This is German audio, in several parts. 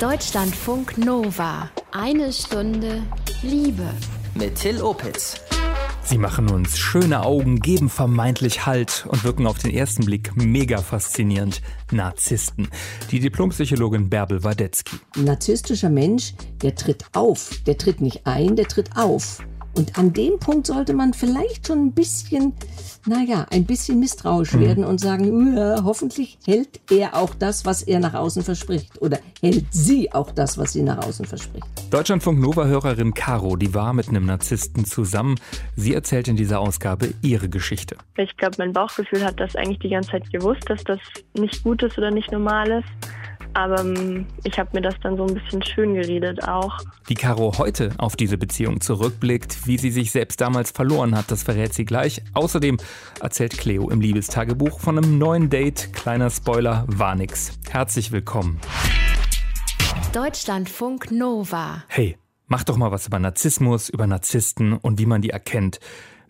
Deutschlandfunk Nova. Eine Stunde Liebe. Mit Till Opitz. Sie machen uns schöne Augen, geben vermeintlich Halt und wirken auf den ersten Blick mega faszinierend. Narzissten. Die Diplompsychologin Bärbel Wadetzky. Ein narzisstischer Mensch, der tritt auf. Der tritt nicht ein, der tritt auf. Und an dem Punkt sollte man vielleicht schon ein bisschen, naja, ein bisschen misstrauisch mhm. werden und sagen, ja, hoffentlich hält er auch das, was er nach außen verspricht. Oder hält sie auch das, was sie nach außen verspricht. Deutschlandfunk Nova-Hörerin Caro, die war mit einem Narzissten zusammen. Sie erzählt in dieser Ausgabe ihre Geschichte. Ich glaube, mein Bauchgefühl hat das eigentlich die ganze Zeit gewusst, dass das nicht gut ist oder nicht normal ist. Aber ähm, ich habe mir das dann so ein bisschen schön geredet auch. Wie Caro heute auf diese Beziehung zurückblickt, wie sie sich selbst damals verloren hat, das verrät sie gleich. Außerdem erzählt Cleo im Liebestagebuch von einem neuen Date. Kleiner Spoiler, war nix. Herzlich willkommen. Deutschlandfunk Nova. Hey, mach doch mal was über Narzissmus, über Narzissten und wie man die erkennt.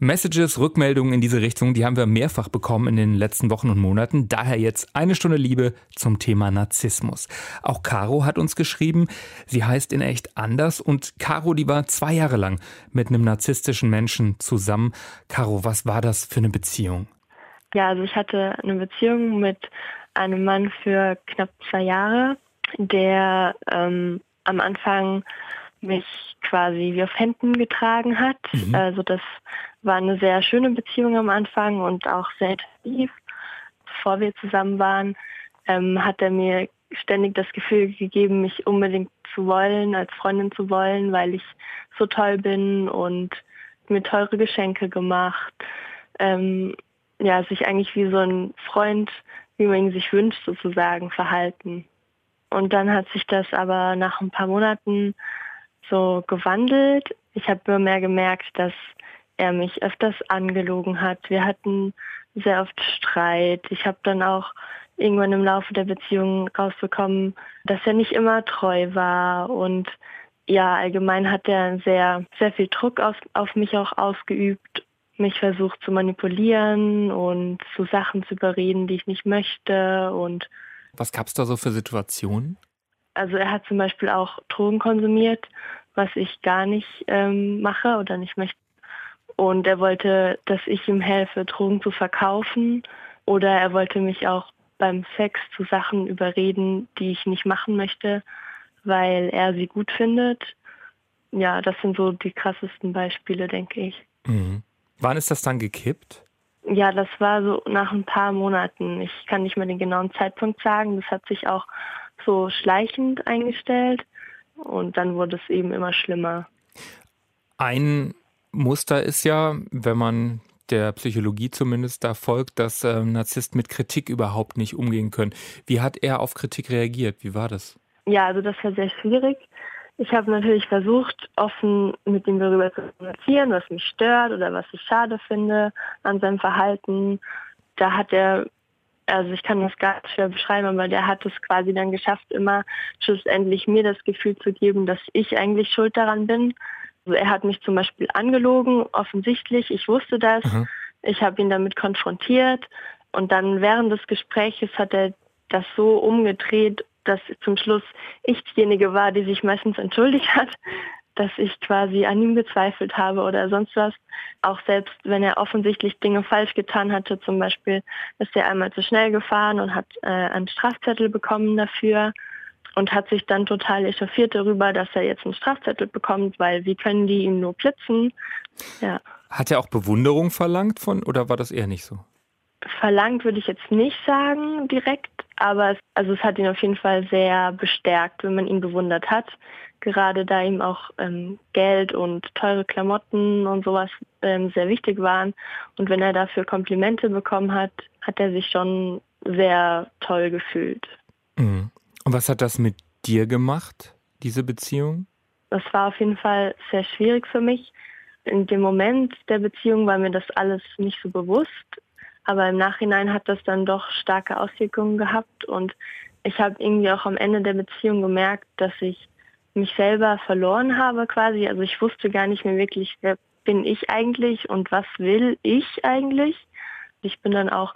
Messages, Rückmeldungen in diese Richtung, die haben wir mehrfach bekommen in den letzten Wochen und Monaten. Daher jetzt eine Stunde Liebe zum Thema Narzissmus. Auch Caro hat uns geschrieben, sie heißt in echt anders und Caro, die war zwei Jahre lang mit einem narzisstischen Menschen zusammen. Caro, was war das für eine Beziehung? Ja, also ich hatte eine Beziehung mit einem Mann für knapp zwei Jahre, der ähm, am Anfang mich quasi wie auf Händen getragen hat. Mhm. Also war eine sehr schöne Beziehung am Anfang und auch sehr intensiv. Bevor wir zusammen waren, ähm, hat er mir ständig das Gefühl gegeben, mich unbedingt zu wollen, als Freundin zu wollen, weil ich so toll bin und mir teure Geschenke gemacht. Ähm, ja, sich eigentlich wie so ein Freund, wie man ihn sich wünscht, sozusagen verhalten. Und dann hat sich das aber nach ein paar Monaten so gewandelt. Ich habe immer mehr gemerkt, dass er mich öfters angelogen hat. Wir hatten sehr oft Streit. Ich habe dann auch irgendwann im Laufe der Beziehung rausbekommen, dass er nicht immer treu war und ja, allgemein hat er sehr, sehr viel Druck auf, auf mich auch ausgeübt, mich versucht zu manipulieren und zu Sachen zu überreden, die ich nicht möchte und was gab es da so für Situationen? Also er hat zum Beispiel auch Drogen konsumiert, was ich gar nicht ähm, mache oder nicht möchte. Und er wollte, dass ich ihm helfe, Drogen zu verkaufen. Oder er wollte mich auch beim Sex zu Sachen überreden, die ich nicht machen möchte, weil er sie gut findet. Ja, das sind so die krassesten Beispiele, denke ich. Mhm. Wann ist das dann gekippt? Ja, das war so nach ein paar Monaten. Ich kann nicht mehr den genauen Zeitpunkt sagen. Das hat sich auch so schleichend eingestellt und dann wurde es eben immer schlimmer. Ein Muster ist ja, wenn man der Psychologie zumindest da folgt, dass äh, Narzissten mit Kritik überhaupt nicht umgehen können. Wie hat er auf Kritik reagiert? Wie war das? Ja, also das war sehr schwierig. Ich habe natürlich versucht, offen mit ihm darüber zu kommunizieren, was mich stört oder was ich schade finde an seinem Verhalten. Da hat er also ich kann das gar nicht schwer beschreiben, aber der hat es quasi dann geschafft, immer schlussendlich mir das Gefühl zu geben, dass ich eigentlich schuld daran bin. Also er hat mich zum Beispiel angelogen, offensichtlich, ich wusste das. Mhm. Ich habe ihn damit konfrontiert und dann während des Gespräches hat er das so umgedreht, dass zum Schluss ich diejenige war, die sich meistens entschuldigt hat dass ich quasi an ihm gezweifelt habe oder sonst was. Auch selbst wenn er offensichtlich Dinge falsch getan hatte, zum Beispiel ist er einmal zu schnell gefahren und hat äh, einen Strafzettel bekommen dafür und hat sich dann total echauffiert darüber, dass er jetzt einen Strafzettel bekommt, weil wie können die ihm nur blitzen? Ja. Hat er auch Bewunderung verlangt von oder war das eher nicht so? Verlangt würde ich jetzt nicht sagen direkt, aber es, also es hat ihn auf jeden Fall sehr bestärkt, wenn man ihn bewundert hat gerade da ihm auch ähm, Geld und teure Klamotten und sowas ähm, sehr wichtig waren. Und wenn er dafür Komplimente bekommen hat, hat er sich schon sehr toll gefühlt. Mhm. Und was hat das mit dir gemacht, diese Beziehung? Das war auf jeden Fall sehr schwierig für mich. In dem Moment der Beziehung war mir das alles nicht so bewusst. Aber im Nachhinein hat das dann doch starke Auswirkungen gehabt. Und ich habe irgendwie auch am Ende der Beziehung gemerkt, dass ich mich selber verloren habe quasi. Also ich wusste gar nicht mehr wirklich, wer bin ich eigentlich und was will ich eigentlich. Ich bin dann auch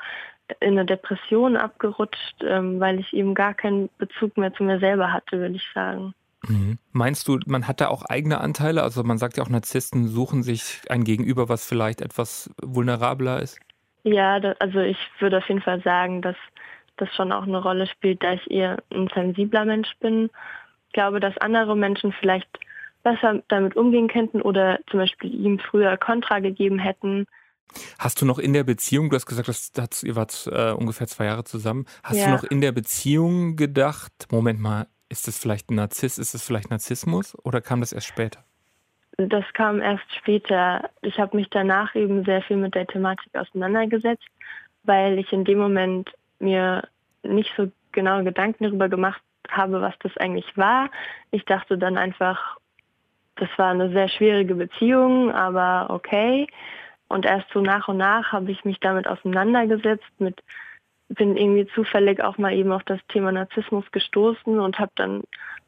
in eine Depression abgerutscht, ähm, weil ich eben gar keinen Bezug mehr zu mir selber hatte, würde ich sagen. Mhm. Meinst du, man hat da auch eigene Anteile? Also man sagt ja auch, Narzissten suchen sich ein Gegenüber, was vielleicht etwas vulnerabler ist. Ja, da, also ich würde auf jeden Fall sagen, dass das schon auch eine Rolle spielt, da ich eher ein sensibler Mensch bin. Ich glaube, dass andere Menschen vielleicht besser damit umgehen könnten oder zum Beispiel ihm früher Kontra gegeben hätten. Hast du noch in der Beziehung, du hast gesagt, das, das, ihr wart äh, ungefähr zwei Jahre zusammen, hast Ja. du noch in der Beziehung gedacht, Moment mal, ist das vielleicht ein Narziss, ist das vielleicht Narzissmus oder kam das erst später? Das kam erst später. Ich habe mich danach eben sehr viel mit der Thematik auseinandergesetzt, weil ich in dem Moment mir nicht so genau Gedanken darüber gemacht habe, was das eigentlich war. Ich dachte dann einfach, das war eine sehr schwierige Beziehung, aber okay. Und erst so nach und nach habe ich mich damit auseinandergesetzt, mit bin irgendwie zufällig auch mal eben auf das Thema Narzissmus gestoßen und habe dann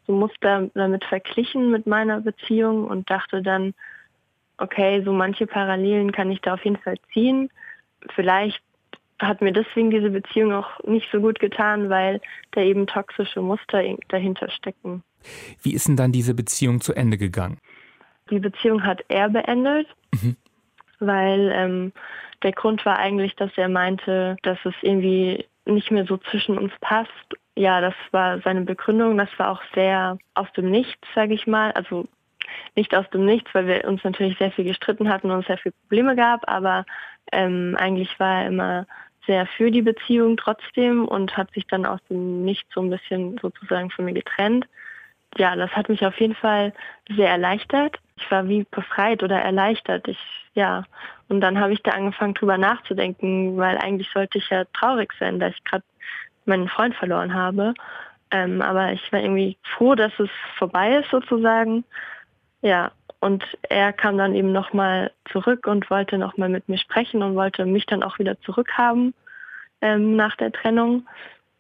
so Muster damit verglichen mit meiner Beziehung und dachte dann, okay, so manche Parallelen kann ich da auf jeden Fall ziehen. Vielleicht hat mir deswegen diese Beziehung auch nicht so gut getan, weil da eben toxische Muster dahinter stecken. Wie ist denn dann diese Beziehung zu Ende gegangen? Die Beziehung hat er beendet, Mhm. Weil ähm, der Grund war eigentlich, dass er meinte, dass es irgendwie nicht mehr so zwischen uns passt. Ja, das war seine Begründung. Das war auch sehr aus dem Nichts, sage ich mal. Also nicht aus dem Nichts, weil wir uns natürlich sehr viel gestritten hatten und es sehr viele Probleme gab, aber ähm, eigentlich war er immer sehr für die Beziehung trotzdem und hat sich dann aus dem Nichts so ein bisschen sozusagen von mir getrennt. Ja, das hat mich auf jeden Fall sehr erleichtert. Ich war wie befreit oder erleichtert. Ich, ja. Und dann habe ich da angefangen, drüber nachzudenken, weil eigentlich sollte ich ja traurig sein, dass ich gerade meinen Freund verloren habe. Ähm, aber ich war irgendwie froh, dass es vorbei ist sozusagen. Ja, und er kam dann eben nochmal zurück und wollte nochmal mit mir sprechen und wollte mich dann auch wieder zurückhaben ähm, nach der Trennung.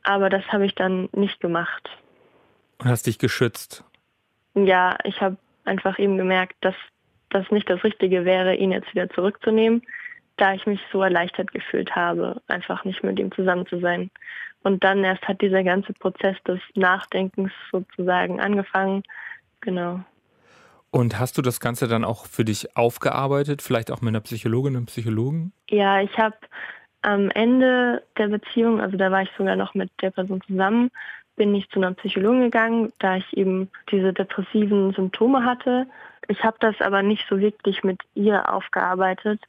Aber das habe ich dann nicht gemacht. Und hast dich geschützt? Ja, ich habe einfach eben gemerkt, dass das nicht das Richtige wäre, ihn jetzt wieder zurückzunehmen, da ich mich so erleichtert gefühlt habe, einfach nicht mit ihm zusammen zu sein. Und dann erst hat dieser ganze Prozess des Nachdenkens sozusagen angefangen. Genau. Und hast du das Ganze dann auch für dich aufgearbeitet, vielleicht auch mit einer Psychologin und Psychologen? Ja, ich habe am Ende der Beziehung, also da war ich sogar noch mit der Person zusammen, bin ich zu einer Psychologin gegangen, da ich eben diese depressiven Symptome hatte. Ich habe das aber nicht so wirklich mit ihr aufgearbeitet.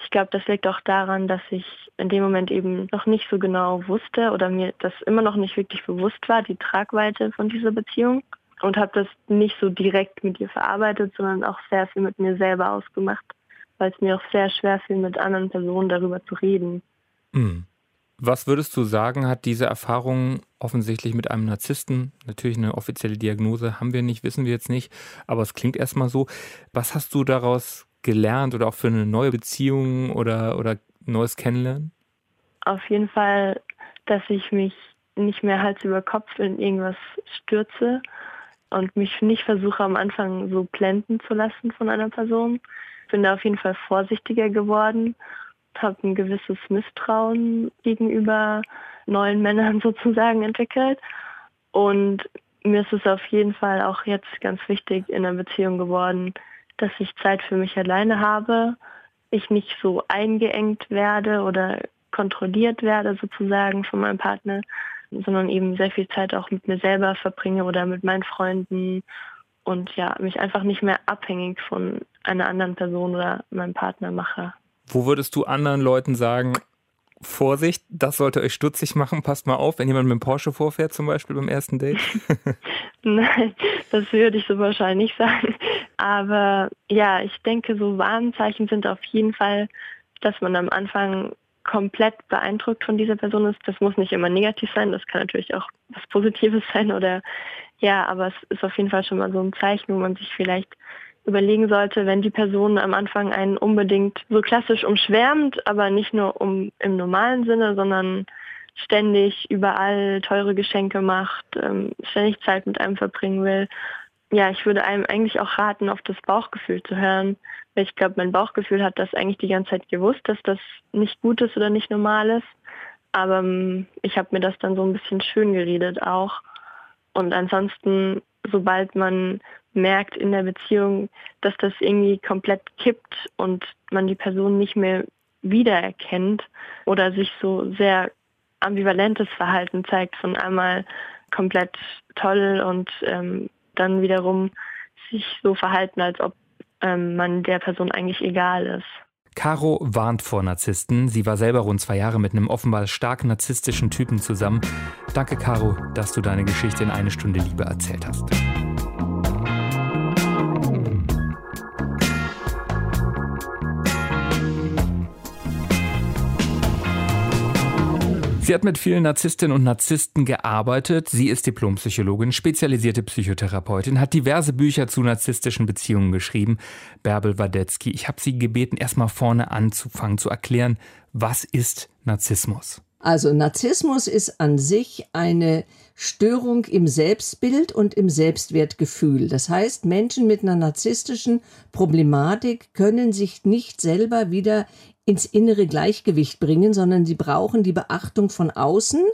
Ich glaube, das liegt auch daran, dass ich in dem Moment eben noch nicht so genau wusste oder mir das immer noch nicht wirklich bewusst war, die Tragweite von dieser Beziehung. Und habe das nicht so direkt mit ihr verarbeitet, sondern auch sehr viel mit mir selber ausgemacht, weil es mir auch sehr schwer fiel, mit anderen Personen darüber zu reden. Hm. Was würdest du sagen, hat diese Erfahrung offensichtlich mit einem Narzissten, natürlich eine offizielle Diagnose haben wir nicht, wissen wir jetzt nicht, aber es klingt erstmal so. Was hast du daraus gelernt oder auch für eine neue Beziehung oder, oder neues Kennenlernen? Auf jeden Fall, dass ich mich nicht mehr Hals über Kopf in irgendwas stürze und mich nicht versuche am Anfang so blenden zu lassen von einer Person. Bin da auf jeden Fall vorsichtiger geworden, habe ein gewisses Misstrauen gegenüber neuen Männern sozusagen entwickelt. Und mir ist es auf jeden Fall auch jetzt ganz wichtig in einer Beziehung geworden, dass ich Zeit für mich alleine habe, ich nicht so eingeengt werde oder kontrolliert werde sozusagen von meinem Partner, sondern eben sehr viel Zeit auch mit mir selber verbringe oder mit meinen Freunden und ja, mich einfach nicht mehr abhängig von einer anderen Person oder meinem Partner mache. Wo würdest du anderen Leuten sagen, Vorsicht, das sollte euch stutzig machen, passt mal auf, wenn jemand mit dem Porsche vorfährt, zum Beispiel beim ersten Date? Nein, das würde ich so wahrscheinlich nicht sagen. Aber ja, ich denke, so Warnzeichen sind auf jeden Fall, dass man am Anfang komplett beeindruckt von dieser Person ist. Das muss nicht immer negativ sein, das kann natürlich auch was Positives sein oder ja, aber es ist auf jeden Fall schon mal so ein Zeichen, wo man sich vielleicht überlegen sollte, wenn die Person am Anfang einen unbedingt so klassisch umschwärmt, aber nicht nur um im normalen Sinne, sondern ständig überall teure Geschenke macht, ähm, ständig Zeit mit einem verbringen will. Ja, ich würde einem eigentlich auch raten, auf das Bauchgefühl zu hören. Weil ich glaube, mein Bauchgefühl hat das eigentlich die ganze Zeit gewusst, dass das nicht gut ist oder nicht normal ist. aber ähm, ich habe mir das dann so ein bisschen schön geredet auch. Und ansonsten, sobald man merkt in der Beziehung, dass das irgendwie komplett kippt und man die Person nicht mehr wiedererkennt oder sich so sehr ambivalentes Verhalten zeigt, von einmal komplett toll und ähm, dann wiederum sich so verhalten, als ob ähm, man der Person eigentlich egal ist. Caro warnt vor Narzissten. Sie war selber rund zwei Jahre mit einem offenbar stark narzisstischen Typen zusammen. Danke, Caro, dass du deine Geschichte in eine Stunde Liebe erzählt hast. Sie hat mit vielen Narzisstinnen und Narzissten gearbeitet. Sie ist Diplompsychologin, spezialisierte Psychotherapeutin, hat diverse Bücher zu narzisstischen Beziehungen geschrieben. Bärbel Wadetzky, ich habe Sie gebeten, erstmal vorne anzufangen, zu erklären, was ist Narzissmus? Also Narzissmus ist an sich eine Störung im Selbstbild und im Selbstwertgefühl. Das heißt, Menschen mit einer narzisstischen Problematik können sich nicht selber wieder ins innere Gleichgewicht bringen, sondern sie brauchen die Beachtung von außen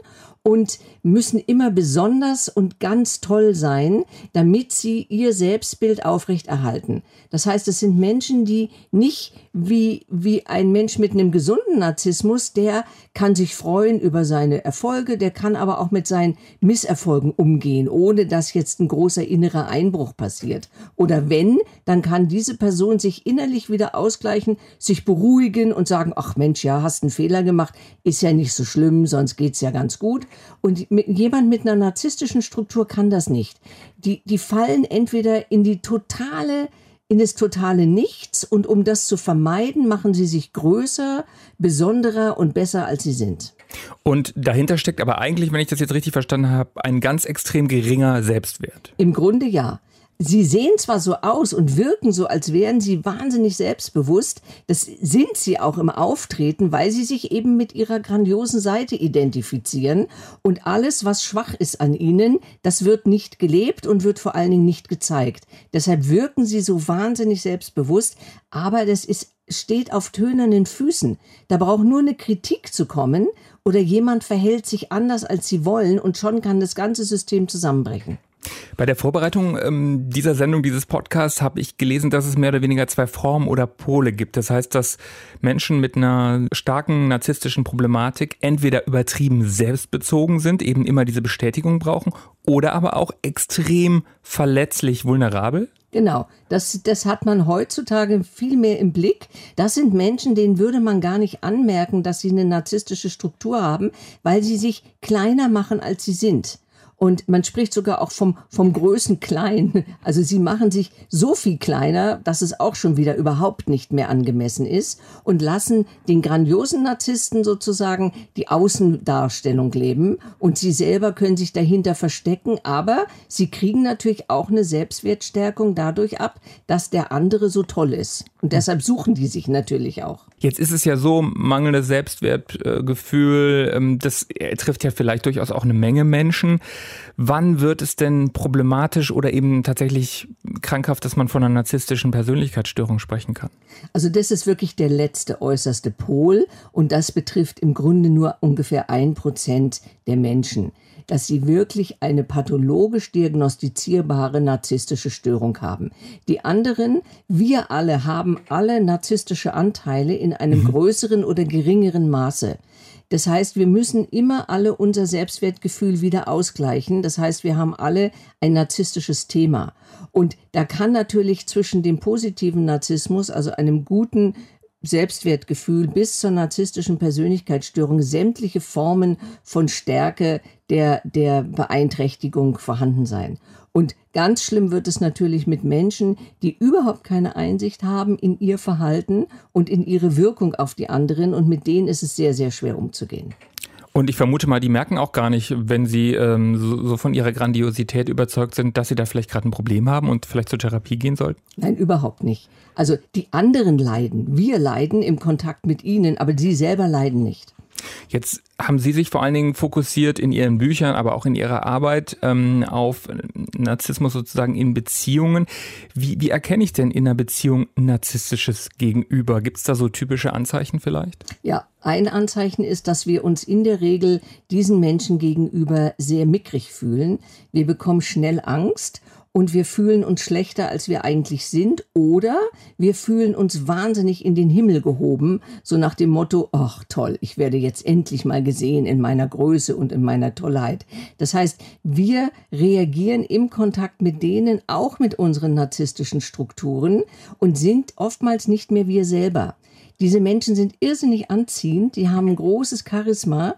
und müssen immer besonders und ganz toll sein, damit sie ihr Selbstbild aufrechterhalten. Das heißt, es sind Menschen, die nicht wie, wie ein Mensch mit einem gesunden Narzissmus, der kann sich freuen über seine Erfolge, der kann aber auch mit seinen Misserfolgen umgehen, ohne dass jetzt ein großer innerer Einbruch passiert. Oder wenn, dann kann diese Person sich innerlich wieder ausgleichen, sich beruhigen und sagen, ach Mensch, ja, hast einen Fehler gemacht, ist ja nicht so schlimm, sonst geht's ja ganz gut. Und jemand mit einer narzisstischen Struktur kann das nicht. Die, die fallen entweder in die totale in das totale Nichts und um das zu vermeiden, machen sie sich größer, besonderer und besser, als sie sind. Und dahinter steckt aber eigentlich, wenn ich das jetzt richtig verstanden habe, ein ganz extrem geringer Selbstwert. Im Grunde ja. Sie sehen zwar so aus und wirken so, als wären sie wahnsinnig selbstbewusst, das sind sie auch im Auftreten, weil sie sich eben mit ihrer grandiosen Seite identifizieren und alles, was schwach ist an ihnen, das wird nicht gelebt und wird vor allen Dingen nicht gezeigt. Deshalb wirken sie so wahnsinnig selbstbewusst, aber das ist steht auf tönernen Füßen. Da braucht nur eine Kritik zu kommen oder jemand verhält sich anders, als sie wollen und schon kann das ganze System zusammenbrechen. Bei der Vorbereitung ähm, dieser Sendung, dieses Podcasts, habe ich gelesen, dass es mehr oder weniger zwei Formen oder Pole gibt. Das heißt, dass Menschen mit einer starken narzisstischen Problematik entweder übertrieben selbstbezogen sind, eben immer diese Bestätigung brauchen, oder aber auch extrem verletzlich vulnerabel. Genau, das, das hat man heutzutage viel mehr im Blick. Das sind Menschen, denen würde man gar nicht anmerken, dass sie eine narzisstische Struktur haben, weil sie sich kleiner machen, als sie sind. Und man spricht sogar auch vom, vom Größen klein. Also sie machen sich so viel kleiner, dass es auch schon wieder überhaupt nicht mehr angemessen ist und lassen den grandiosen Narzissten sozusagen die Außendarstellung leben und sie selber können sich dahinter verstecken, aber sie kriegen natürlich auch eine Selbstwertstärkung dadurch ab, dass der andere so toll ist. Und deshalb suchen die sich natürlich auch. Jetzt ist es ja so, mangelndes Selbstwertgefühl, ähm, das trifft ja vielleicht durchaus auch eine Menge Menschen. Wann wird es denn problematisch oder eben tatsächlich krankhaft, dass man von einer narzisstischen Persönlichkeitsstörung sprechen kann? Also das ist wirklich der letzte äußerste Pol und das betrifft im Grunde nur ungefähr ein Prozent der Menschen dass sie wirklich eine pathologisch diagnostizierbare narzisstische Störung haben. Die anderen, wir alle haben alle narzisstische Anteile in einem mhm. größeren oder geringeren Maße. Das heißt, wir müssen immer alle unser Selbstwertgefühl wieder ausgleichen. Das heißt, wir haben alle ein narzisstisches Thema. Und da kann natürlich zwischen dem positiven Narzissmus, also einem guten Selbstwertgefühl bis zur narzisstischen Persönlichkeitsstörung sämtliche Formen von Stärke der, der Beeinträchtigung vorhanden sein. Und ganz schlimm wird es natürlich mit Menschen, die überhaupt keine Einsicht haben in ihr Verhalten und in ihre Wirkung auf die anderen und mit denen ist es sehr, sehr schwer umzugehen. Und ich vermute mal, die merken auch gar nicht, wenn sie ähm, so, so, von ihrer Grandiosität überzeugt sind, dass sie da vielleicht gerade ein Problem haben und vielleicht zur Therapie gehen sollten? Nein, überhaupt nicht. Also die anderen leiden, wir leiden im Kontakt mit ihnen, aber sie selber leiden nicht. Jetzt haben Sie sich vor allen Dingen fokussiert in Ihren Büchern, aber auch in Ihrer Arbeit ähm, auf Narzissmus sozusagen in Beziehungen. Wie, wie erkenne ich denn in einer Beziehung narzisstisches Gegenüber? Gibt es da so typische Anzeichen vielleicht? Ja, ein Anzeichen ist, dass wir uns in der Regel diesen Menschen gegenüber sehr mickrig fühlen. Wir bekommen schnell Angst und wir fühlen uns schlechter, als wir eigentlich sind, oder wir fühlen uns wahnsinnig in den Himmel gehoben, so nach dem Motto, ach toll, ich werde jetzt endlich mal gesehen in meiner Größe und in meiner Tollheit. Das heißt, wir reagieren im Kontakt mit denen, auch mit unseren narzisstischen Strukturen und sind oftmals nicht mehr wir selber. Diese Menschen sind irrsinnig anziehend, die haben ein großes Charisma,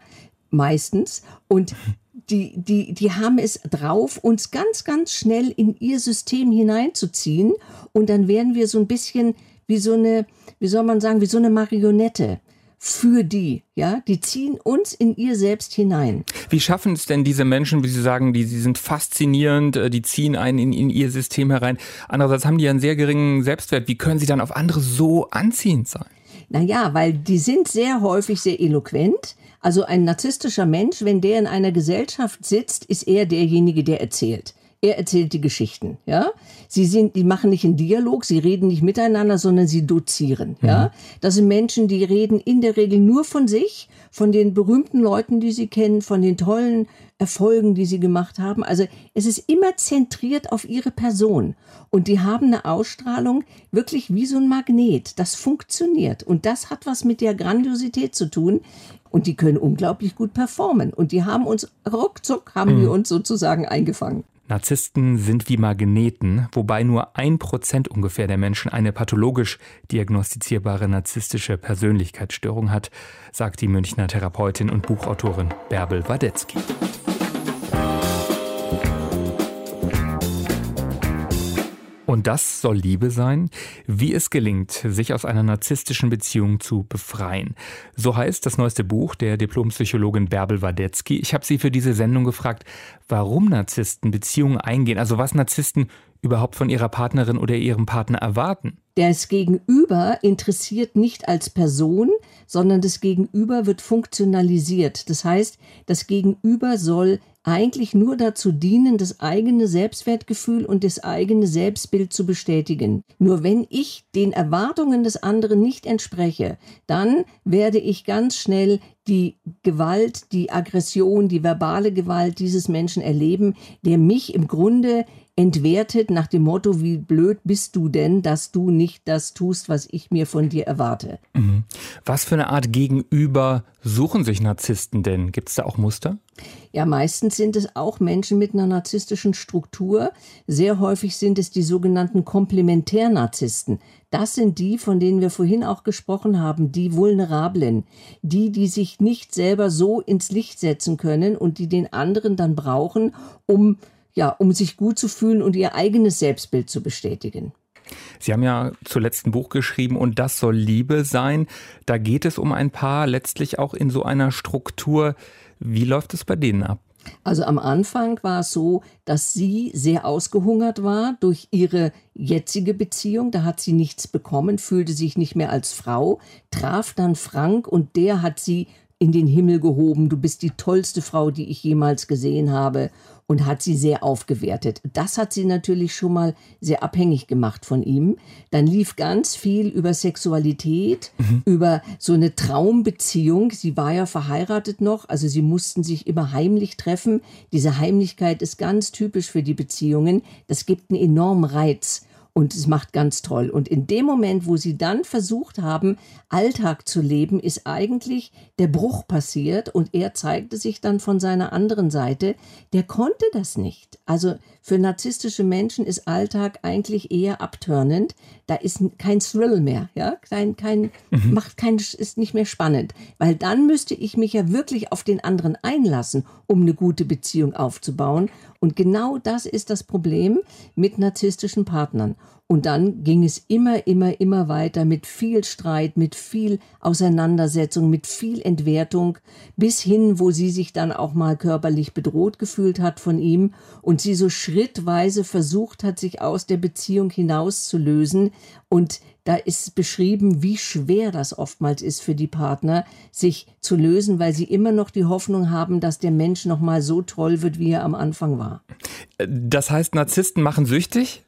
meistens, und die, die, die haben es drauf, uns ganz, ganz schnell in ihr System hineinzuziehen. Und dann werden wir so ein bisschen wie so eine, wie soll man sagen, wie so eine Marionette für die, ja, die ziehen uns in ihr selbst hinein. Wie schaffen es denn diese Menschen, wie Sie sagen, die, die sind faszinierend, äh, die ziehen einen in, in ihr System herein. Andererseits haben die einen sehr geringen Selbstwert. Wie können sie dann auf andere so anziehend sein? Naja, weil die sind sehr häufig sehr eloquent. Also ein narzisstischer Mensch, wenn der in einer Gesellschaft sitzt, ist er derjenige, der erzählt. Er erzählt die Geschichten, ja. Sie sind, die machen nicht einen Dialog, sie reden nicht miteinander, sondern sie dozieren, mhm. ja. Das sind Menschen, die reden in der Regel nur von sich, von den berühmten Leuten, die sie kennen, von den tollen Erfolgen, die sie gemacht haben. Also es ist immer zentriert auf ihre Person. Und die haben eine Ausstrahlung wirklich wie so ein Magnet. Das funktioniert. Und das hat was mit der Grandiosität zu tun. Und die können unglaublich gut performen. Und die haben uns ruckzuck, haben mhm. wir uns sozusagen eingefangen. Narzissten sind wie Magneten, wobei nur ein Prozent ungefähr der Menschen eine pathologisch diagnostizierbare narzisstische Persönlichkeitsstörung hat, sagt die Münchner Therapeutin und Buchautorin Bärbel Wadetzky. Und das soll Liebe sein? Wie es gelingt, sich aus einer narzisstischen Beziehung zu befreien. So heißt das neueste Buch der Diplompsychologin Bärbel Wadetzky. Ich habe sie für diese Sendung gefragt, warum Narzissten Beziehungen eingehen, also was Narzissten überhaupt von ihrer Partnerin oder ihrem Partner erwarten. Das Gegenüber interessiert nicht als Person, sondern das Gegenüber wird funktionalisiert. Das heißt, das Gegenüber soll eigentlich nur dazu dienen, das eigene Selbstwertgefühl und das eigene Selbstbild zu bestätigen. Nur wenn ich den Erwartungen des anderen nicht entspreche, dann werde ich ganz schnell die Gewalt, die Aggression, die verbale Gewalt dieses Menschen erleben, der mich im Grunde entwertet nach dem Motto, wie blöd bist du denn, dass du nicht das tust, was ich mir von dir erwarte. Mhm. Was für eine Art Gegenüber suchen sich Narzissten denn? Gibt es da auch Muster? Ja, meistens sind es auch Menschen mit einer narzisstischen Struktur. Sehr häufig sind es die sogenannten Komplementärnarzissten. Das sind die, von denen wir vorhin auch gesprochen haben, die Vulnerablen, die, die sich nicht selber so ins Licht setzen können und die den anderen dann brauchen, um ja, um sich gut zu fühlen und ihr eigenes Selbstbild zu bestätigen. Sie haben ja zuletzt ein Buch geschrieben und das soll Liebe sein. Da geht es um ein Paar letztlich auch in so einer Struktur. Wie läuft es bei denen ab? Also am Anfang war es so, dass sie sehr ausgehungert war durch ihre jetzige Beziehung. Da hat sie nichts bekommen, fühlte sich nicht mehr als Frau, traf dann Frank und der hat sie in den Himmel gehoben. Du bist die tollste Frau, die ich jemals gesehen habe und hat sie sehr aufgewertet. Das hat sie natürlich schon mal sehr abhängig gemacht von ihm. Dann lief ganz viel über Sexualität, mhm. über so eine Traumbeziehung. Sie war ja verheiratet noch, also sie mussten sich immer heimlich treffen. Diese Heimlichkeit ist ganz typisch für die Beziehungen. Das gibt einen enormen Reiz und es macht ganz toll. Und in dem Moment, wo sie dann versucht haben, Alltag zu leben, ist eigentlich der Bruch passiert und er zeigte sich dann von seiner anderen Seite. Der konnte das nicht. Also für narzisstische Menschen ist Alltag eigentlich eher abtörnend. Da ist kein Thrill mehr, ja, kein, kein, mhm. macht kein, ist nicht mehr spannend. Weil dann müsste ich mich ja wirklich auf den anderen einlassen, um eine gute Beziehung aufzubauen. Und genau das ist das Problem mit narzisstischen Partnern. Und dann ging es immer, immer, immer weiter mit viel Streit, mit viel Auseinandersetzung, mit viel Entwertung, bis hin, wo sie sich dann auch mal körperlich bedroht gefühlt hat von ihm und sie so schrittweise versucht hat, sich aus der Beziehung hinauszulösen. Und da ist beschrieben, wie schwer das oftmals ist für die Partner, sich zu lösen, weil sie immer noch die Hoffnung haben, dass der Mensch noch mal so toll wird, wie er am Anfang war. Das heißt, Narzissten machen süchtig?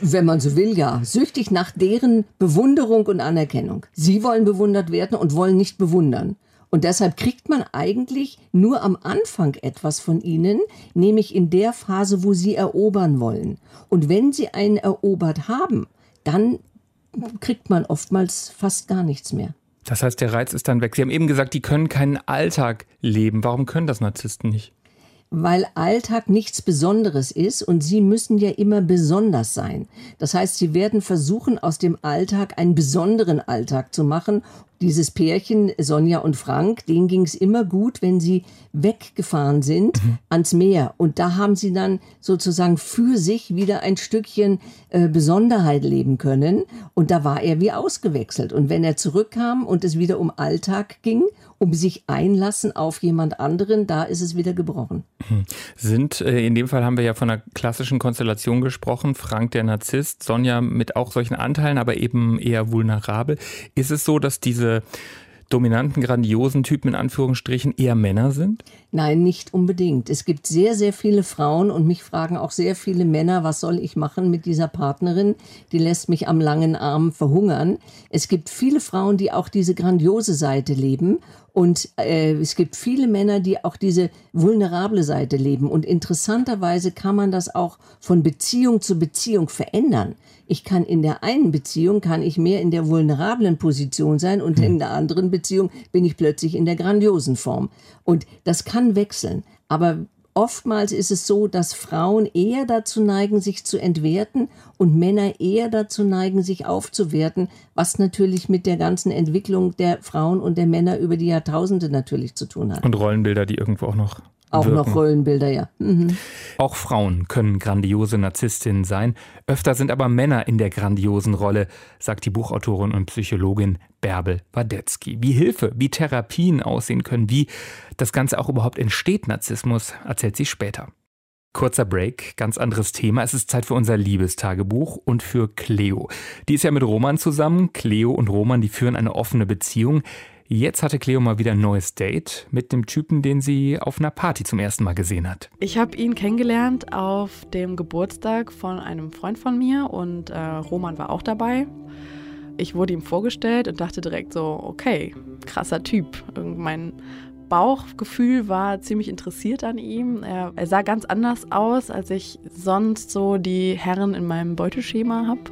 Wenn man so will, ja, süchtig nach deren Bewunderung und Anerkennung. Sie wollen bewundert werden und wollen nicht bewundern. Und deshalb kriegt man eigentlich nur am Anfang etwas von ihnen, nämlich in der Phase, wo sie erobern wollen. Und wenn sie einen erobert haben, dann kriegt man oftmals fast gar nichts mehr. Das heißt, der Reiz ist dann weg. Sie haben eben gesagt, die können keinen Alltag leben. Warum können das Narzissten nicht? Weil Alltag nichts Besonderes ist und sie müssen ja immer besonders sein. Das heißt, sie werden versuchen, aus dem Alltag einen besonderen Alltag zu machen. Dieses Pärchen, Sonja und Frank, denen ging es immer gut, wenn sie weggefahren sind mhm. ans Meer. Und da haben sie dann sozusagen für sich wieder ein Stückchen äh, Besonderheit leben können. Und da war er wie ausgewechselt. Und wenn er zurückkam und es wieder um Alltag ging um sich einlassen auf jemand anderen, da ist es wieder gebrochen. Hm. Sind, äh, in dem Fall haben wir ja von einer klassischen Konstellation gesprochen, Frank der Narzisst, Sonja mit auch solchen Anteilen, aber eben eher vulnerabel. Ist es so, dass diese dominanten, grandiosen Typen in Anführungsstrichen eher Männer sind? Nein, nicht unbedingt. Es gibt sehr, sehr viele Frauen und mich fragen auch sehr viele Männer, was soll ich machen mit dieser Partnerin? Die lässt mich am langen Arm verhungern. Es gibt viele Frauen, die auch diese grandiose Seite leben und äh, es gibt viele Männer, die auch diese vulnerable Seite leben. Und interessanterweise kann man das auch von Beziehung zu Beziehung verändern. Ich kann in der einen Beziehung, kann ich mehr in der vulnerablen Position sein und in der anderen Beziehung bin ich plötzlich in der grandiosen Form. Und das kann wechseln. Aber oftmals ist es so, dass Frauen eher dazu neigen, sich zu entwerten und Männer eher dazu neigen, sich aufzuwerten, was natürlich mit der ganzen Entwicklung der Frauen und der Männer über die Jahrtausende natürlich zu tun hat. Und Rollenbilder, die irgendwo auch noch auch wirken. noch Rollenbilder, ja. Mhm. Auch Frauen können grandiose Narzisstinnen sein. Öfter sind aber Männer in der grandiosen Rolle, sagt die Buchautorin und Psychologin Bärbel Wadetzky. Wie Hilfe, wie Therapien aussehen können, wie das Ganze auch überhaupt entsteht, Narzissmus, erzählt sie später. Kurzer Break, ganz anderes Thema. Es ist Zeit für unser Liebestagebuch und für Cleo. Die ist ja mit Roman zusammen. Cleo und Roman, die führen eine offene Beziehung. Jetzt hatte Cleo mal wieder ein neues Date mit dem Typen, den sie auf einer Party zum ersten Mal gesehen hat. Ich habe ihn kennengelernt auf dem Geburtstag von einem Freund von mir und äh, Roman war auch dabei. Ich wurde ihm vorgestellt und dachte direkt so, okay, krasser Typ. Mein Bauchgefühl war ziemlich interessiert an ihm. Er, er, sah ganz anders aus, als ich sonst so die Herren in meinem Beuteschema habe.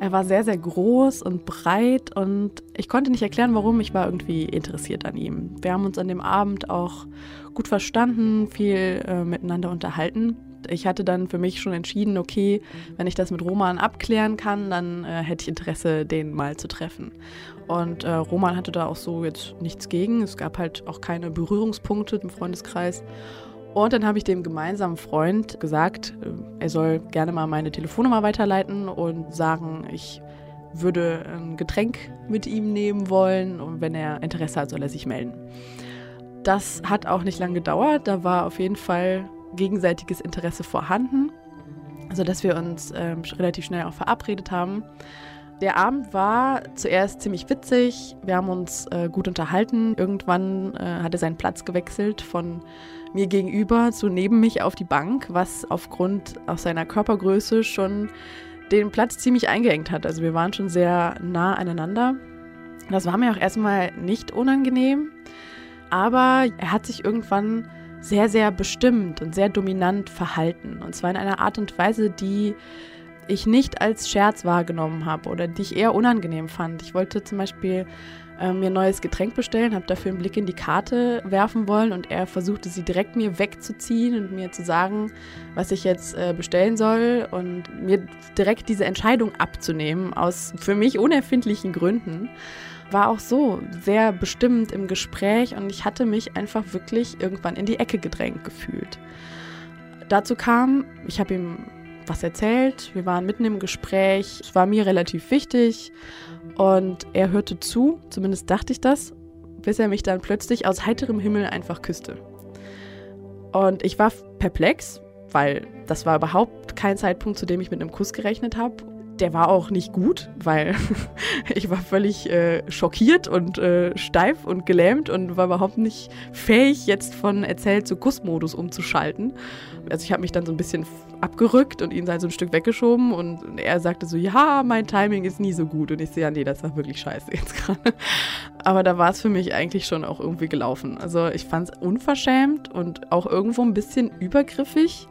Er war sehr, sehr groß und breit und ich konnte nicht erklären, warum. Ich war irgendwie interessiert an ihm. Wir haben uns an dem Abend auch gut verstanden, viel äh, miteinander unterhalten. Ich hatte dann für mich schon entschieden, okay, wenn ich das mit Roman abklären kann, dann äh, hätte ich Interesse, den mal zu treffen. Und äh, Roman hatte da auch so jetzt nichts gegen. Es gab halt auch keine Berührungspunkte im Freundeskreis. Und dann habe ich dem gemeinsamen Freund gesagt, äh, er soll gerne mal meine Telefonnummer weiterleiten und sagen, ich würde ein Getränk mit ihm nehmen wollen und wenn er Interesse hat, soll er sich melden. Das hat auch nicht lange gedauert, da war auf jeden Fall gegenseitiges Interesse vorhanden, sodass wir uns äh, relativ schnell auch verabredet haben. Der Abend war zuerst ziemlich witzig, wir haben uns äh, gut unterhalten. Irgendwann äh, hat er seinen Platz gewechselt von mir gegenüber zu neben mich auf die Bank, was aufgrund auch seiner Körpergröße schon den Platz ziemlich eingeengt hat. Also wir waren schon sehr nah aneinander. Das war mir auch erstmal nicht unangenehm, aber er hat sich irgendwann sehr, sehr bestimmt und sehr dominant verhalten. Und zwar in einer Art und Weise, die ich nicht als Scherz wahrgenommen habe oder die ich eher unangenehm fand. Ich wollte zum Beispiel äh, mir ein neues Getränk bestellen, habe dafür einen Blick in die Karte werfen wollen und er versuchte sie direkt mir wegzuziehen und mir zu sagen, was ich jetzt äh, bestellen soll und mir direkt diese Entscheidung abzunehmen aus für mich unerfindlichen Gründen. War auch so sehr bestimmt im Gespräch und ich hatte mich einfach wirklich irgendwann in die Ecke gedrängt gefühlt. Dazu kam, ich habe ihm was erzählt. Wir waren mitten im Gespräch. Es war mir relativ wichtig. Und er hörte zu, zumindest dachte ich das, bis er mich dann plötzlich aus heiterem Himmel einfach küsste. Und ich war perplex, weil das war überhaupt kein Zeitpunkt, zu dem ich mit einem Kuss gerechnet habe. Der war auch nicht gut, weil ich war völlig äh, schockiert und äh, steif und gelähmt und war überhaupt nicht fähig, jetzt von erzählt zu Kussmodus umzuschalten. Also ich habe mich dann so ein bisschen abgerückt und ihn halt so ein Stück weggeschoben und er sagte so, ja, mein Timing ist nie so gut. Und ich sehe, ja, nee, das war wirklich scheiße jetzt gerade. Aber da war es für mich eigentlich schon auch irgendwie gelaufen. Also ich fand es unverschämt und auch irgendwo ein bisschen übergriffig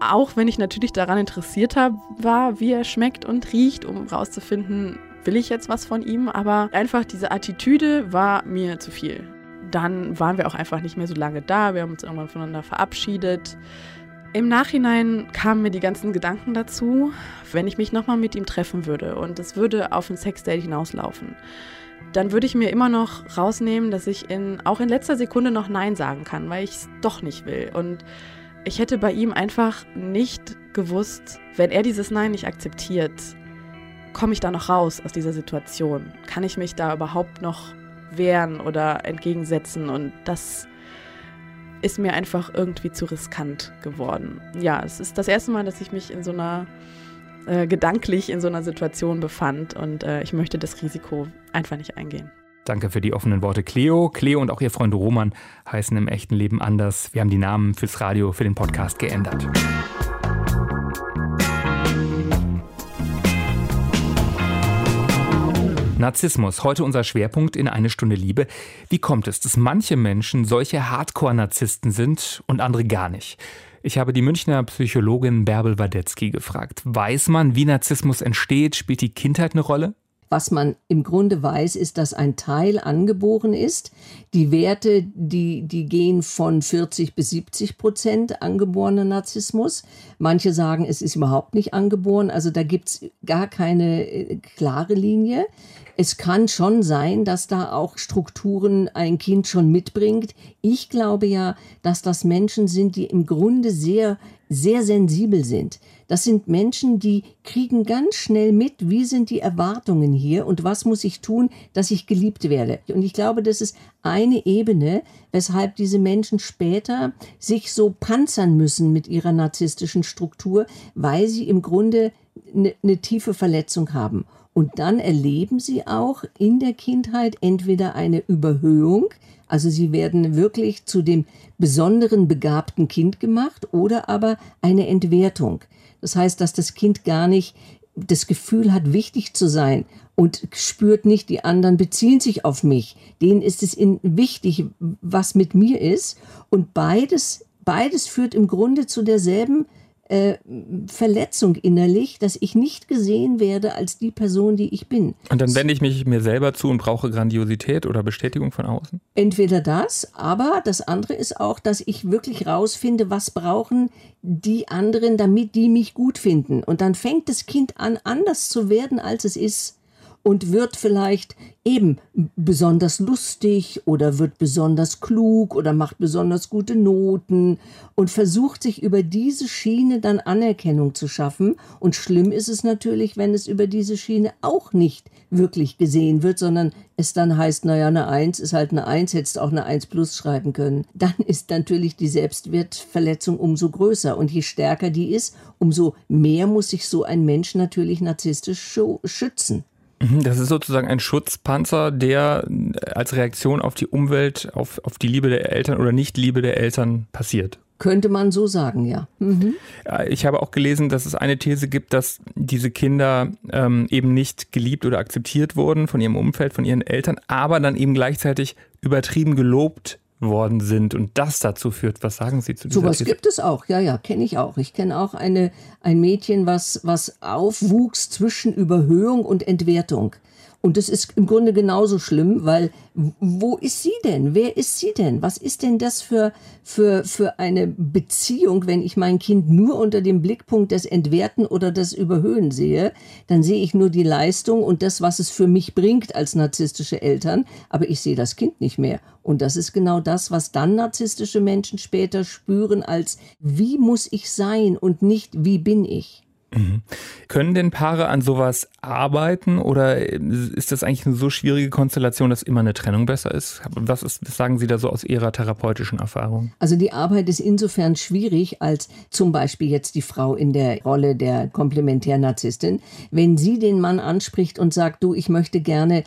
auch wenn ich natürlich daran interessiert hab, war, wie er schmeckt und riecht, um rauszufinden, will ich jetzt was von ihm. Aber einfach diese Attitüde war mir zu viel. Dann waren wir auch einfach nicht mehr so lange da. Wir haben uns irgendwann voneinander verabschiedet. Im Nachhinein kamen mir die ganzen Gedanken dazu, wenn ich mich nochmal mit ihm treffen würde und es würde auf ein Sexdate hinauslaufen, dann würde ich mir immer noch rausnehmen, dass ich in, auch in letzter Sekunde noch Nein sagen kann, weil ich es doch nicht will. Und ich hätte bei ihm einfach nicht gewusst, wenn er dieses Nein nicht akzeptiert, komme ich da noch raus aus dieser Situation? Kann ich mich da überhaupt noch wehren oder entgegensetzen? Und das ist mir einfach irgendwie zu riskant geworden. Ja, es ist das erste Mal, dass ich mich in so einer äh, gedanklich in so einer Situation befand und äh, ich möchte das Risiko einfach nicht eingehen. Danke für die offenen Worte, Cleo. Cleo und auch ihr Freund Roman heißen im echten Leben anders. Wir haben die Namen fürs Radio, für den Podcast geändert. Narzissmus, heute unser Schwerpunkt in eine Stunde Liebe. Wie kommt es, dass manche Menschen solche Hardcore-Narzissten sind und andere gar nicht? Ich habe die Münchner Psychologin Bärbel Wadetzky gefragt. Weiß man, wie Narzissmus entsteht? Spielt die Kindheit eine Rolle? Was man im Grunde weiß, ist, dass ein Teil angeboren ist. Die Werte, die, die gehen von 40 bis 70 Prozent angeborener Narzissmus. Manche sagen, es ist überhaupt nicht angeboren. Also da gibt's gar keine äh, klare Linie. Es kann schon sein, dass da auch Strukturen ein Kind schon mitbringt. Ich glaube ja, dass das Menschen sind, die im Grunde sehr, sehr sensibel sind. Das sind Menschen, die kriegen ganz schnell mit, wie sind die Erwartungen hier und was muss ich tun, dass ich geliebt werde. Und ich glaube, das ist eine Ebene, weshalb diese Menschen später sich so panzern müssen mit ihrer narzisstischen Struktur, weil sie im Grunde eine, eine tiefe Verletzung haben. Und dann erleben sie auch in der Kindheit entweder eine Überhöhung, also sie werden wirklich zu dem besonderen begabten Kind gemacht, oder aber eine Entwertung. Das heißt, dass das Kind gar nicht das Gefühl hat, wichtig zu sein und spürt nicht, die anderen beziehen sich auf mich. Denen ist es wichtig, was mit mir ist. Und beides, beides führt im Grunde zu derselben äh, Verletzung innerlich, dass ich nicht gesehen werde als die Person, die ich bin. Und dann wende ich mich mir selber zu und brauche Grandiosität oder Bestätigung von außen? Entweder das, aber das andere ist auch, dass ich wirklich rausfinde, was brauchen die anderen, damit die mich gut finden. Und dann fängt das Kind an, anders zu werden, als es ist und wird vielleicht eben besonders lustig oder wird besonders klug oder macht besonders gute Noten und versucht sich über diese Schiene dann Anerkennung zu schaffen. Und schlimm ist es natürlich, wenn es über diese Schiene auch nicht wirklich gesehen wird, sondern es dann heißt, naja, eine Eins ist halt eine Eins, hättest auch eine Eins plus schreiben können. Dann ist natürlich die Selbstwertverletzung umso größer. Und je stärker die ist, umso mehr muss sich so ein Mensch natürlich narzisstisch schützen. Mhm, das ist sozusagen ein Schutzpanzer, der als Reaktion auf die Umwelt, auf, auf die Liebe der Eltern oder Nicht-Liebe der Eltern passiert. Könnte man so sagen, ja. Mhm. Ich habe auch gelesen, dass es eine These gibt, dass diese Kinder ähm, eben nicht geliebt oder akzeptiert wurden von ihrem Umfeld, von ihren Eltern, aber dann eben gleichzeitig übertrieben gelobt worden sind und das dazu führt. Was sagen Sie zu dieser So was gibt es auch, ja, ja, kenne ich auch. Ich kenne auch eine, ein Mädchen, was, was aufwuchs zwischen Überhöhung und Entwertung. Und das ist im Grunde genauso schlimm, weil wo ist sie denn? Wer ist sie denn? Was ist denn das für, für, für eine Beziehung, wenn ich mein Kind nur unter dem Blickpunkt des Entwerten oder des Überhöhen sehe? Dann sehe ich nur die Leistung und das, was es für mich bringt als narzisstische Eltern, aber ich sehe das Kind nicht mehr. Und das ist genau das, was dann narzisstische Menschen später spüren als, wie muss ich sein und nicht, wie bin ich? Mhm. Können denn Paare an sowas arbeiten oder ist das eigentlich eine so schwierige Konstellation, dass immer eine Trennung besser ist? Was, ist, was sagen Sie da so aus Ihrer therapeutischen Erfahrung? Also die Arbeit ist insofern schwierig, als zum Beispiel jetzt die Frau in der Rolle der Komplementärnarzisstin. Wenn sie den Mann anspricht und sagt, du, ich möchte gerne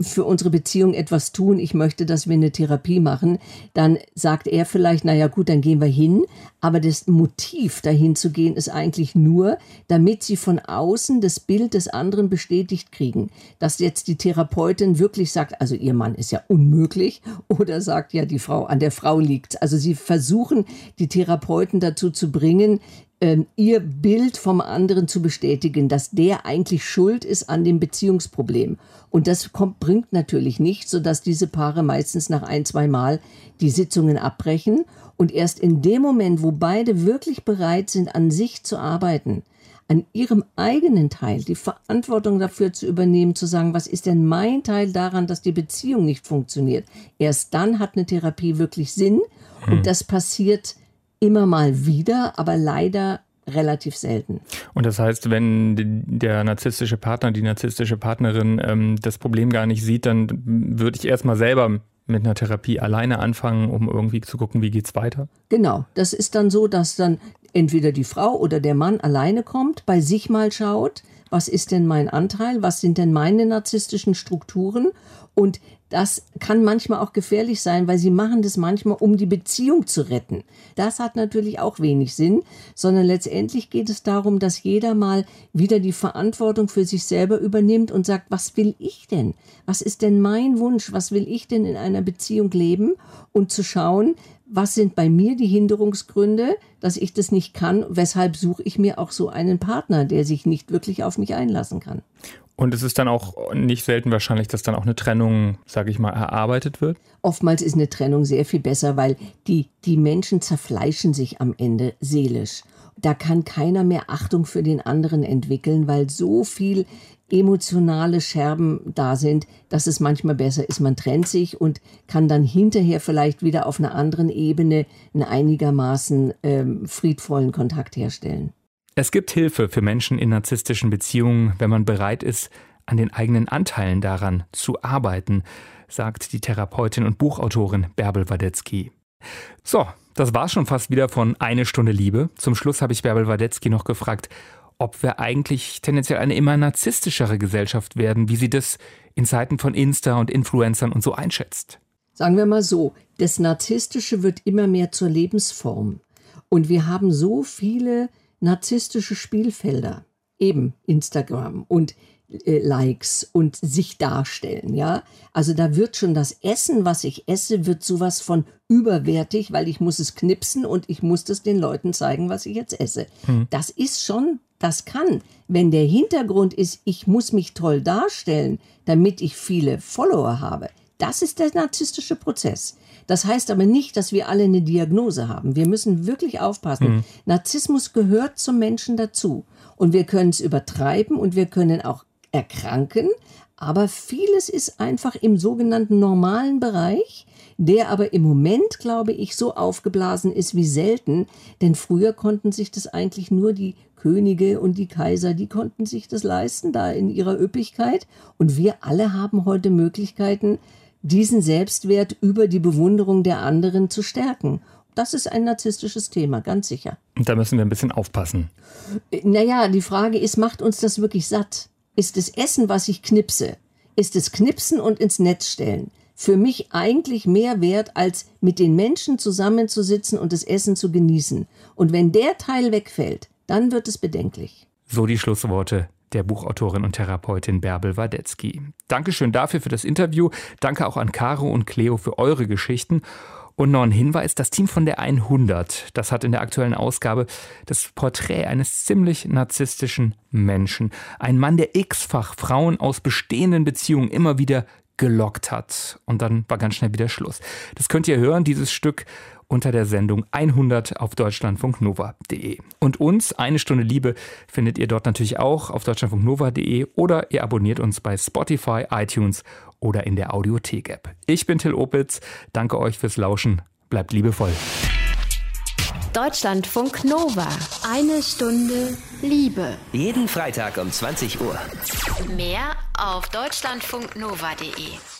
für unsere Beziehung etwas tun, ich möchte, dass wir eine Therapie machen, dann sagt er vielleicht, naja gut, dann gehen wir hin. Aber das Motiv dahin zu gehen ist eigentlich nur, damit sie von außen das Bild des anderen bestätigt kriegen. Dass jetzt die Therapeutin wirklich sagt, also ihr Mann ist ja unmöglich oder sagt ja, die Frau, an der Frau liegt. Also sie versuchen, die Therapeuten dazu zu bringen, ähm, ihr Bild vom anderen zu bestätigen, dass der eigentlich schuld ist an dem Beziehungsproblem. Und das kommt, bringt natürlich nicht, sodass diese Paare meistens nach ein, zwei Mal die Sitzungen abbrechen und erst in dem Moment, wo beide wirklich bereit sind, an sich zu arbeiten, an ihrem eigenen Teil die Verantwortung dafür zu übernehmen, zu sagen, was ist denn mein Teil daran, dass die Beziehung nicht funktioniert. Erst dann hat eine Therapie wirklich Sinn hm. und das passiert immer mal wieder, aber leider relativ selten. Und das heißt, wenn der narzisstische Partner, die narzisstische Partnerin ähm, das Problem gar nicht sieht, dann würde ich erstmal selber mit einer Therapie alleine anfangen, um irgendwie zu gucken, wie geht's weiter? Genau, das ist dann so, dass dann entweder die Frau oder der Mann alleine kommt, bei sich mal schaut, was ist denn mein Anteil, was sind denn meine narzisstischen Strukturen und das kann manchmal auch gefährlich sein, weil sie machen das manchmal, um die Beziehung zu retten. Das hat natürlich auch wenig Sinn, sondern letztendlich geht es darum, dass jeder mal wieder die Verantwortung für sich selber übernimmt und sagt, was will ich denn? Was ist denn mein Wunsch? Was will ich denn in einer Beziehung leben? Und zu schauen, was sind bei mir die Hinderungsgründe, dass ich das nicht kann? Weshalb suche ich mir auch so einen Partner, der sich nicht wirklich auf mich einlassen kann? Und es ist dann auch nicht selten wahrscheinlich, dass dann auch eine Trennung, sage ich mal, erarbeitet wird? Oftmals ist eine Trennung sehr viel besser, weil die, die Menschen zerfleischen sich am Ende seelisch. Da kann keiner mehr Achtung für den anderen entwickeln, weil so viel emotionale Scherben da sind, dass es manchmal besser ist, man trennt sich und kann dann hinterher vielleicht wieder auf einer anderen Ebene einen einigermaßen ähm, friedvollen Kontakt herstellen. Es gibt Hilfe für Menschen in narzisstischen Beziehungen, wenn man bereit ist, an den eigenen Anteilen daran zu arbeiten, sagt die Therapeutin und Buchautorin Bärbel Wadetzky. So, das war schon fast wieder von Eine Stunde Liebe. Zum Schluss habe ich Bärbel Wadetzky noch gefragt, ob wir eigentlich tendenziell eine immer narzisstischere Gesellschaft werden, wie sie das in Zeiten von Insta und Influencern und so einschätzt. Sagen wir mal so, das Narzisstische wird immer mehr zur Lebensform. Und wir haben so viele narzisstische Spielfelder, eben Instagram und äh, Likes und sich darstellen, ja. Also da wird schon das Essen, was ich esse, wird sowas von überwertig, weil ich muss es knipsen und ich muss das den Leuten zeigen, was ich jetzt esse. Hm. Das ist schon, das kann. Wenn der Hintergrund ist, ich muss mich toll darstellen, damit ich viele Follower habe, das ist der narzisstische Prozess. Das heißt aber nicht, dass wir alle eine Diagnose haben. Wir müssen wirklich aufpassen. Mhm. Narzissmus gehört zum Menschen dazu. Und wir können es übertreiben und wir können auch erkranken. Aber vieles ist einfach im sogenannten normalen Bereich, der aber im Moment, glaube ich, so aufgeblasen ist wie selten. Denn früher konnten sich das eigentlich nur die Könige und die Kaiser, die konnten sich das leisten da in ihrer Üppigkeit. Und wir alle haben heute Möglichkeiten, diesen Selbstwert über die Bewunderung der anderen zu stärken. Das ist ein narzisstisches Thema, ganz sicher. Und da müssen wir ein bisschen aufpassen. Naja, die Frage ist, macht uns das wirklich satt? Ist das Essen, was ich knipse, ist es Knipsen und ins Netz stellen, für mich eigentlich mehr wert, als mit den Menschen zusammenzusitzen und das Essen zu genießen. Und wenn der Teil wegfällt, dann wird es bedenklich. So die Schlussworte der Buchautorin und Therapeutin Bärbel Wadetzky. Dankeschön dafür für das Interview. Danke auch an Caro und Cleo für eure Geschichten. Und noch ein Hinweis, das Team von der 100, das hat in der aktuellen Ausgabe das Porträt eines ziemlich narzisstischen Menschen. Ein Mann, der x-fach Frauen aus bestehenden Beziehungen immer wieder gelockt hat. Und dann war ganz schnell wieder Schluss. Das könnt ihr hören, dieses Stück unter der Sendung 100 auf deutschlandfunknova.de. Und uns, eine Stunde Liebe, findet ihr dort natürlich auch auf deutschlandfunknova.de oder ihr abonniert uns bei Spotify, iTunes oder in der Audiothek-App. Ich bin Till Opitz, danke euch fürs Lauschen, bleibt liebevoll. Deutschlandfunk Nova. Eine Stunde Liebe. Jeden Freitag um 20 Uhr. Mehr auf deutschlandfunknova.de.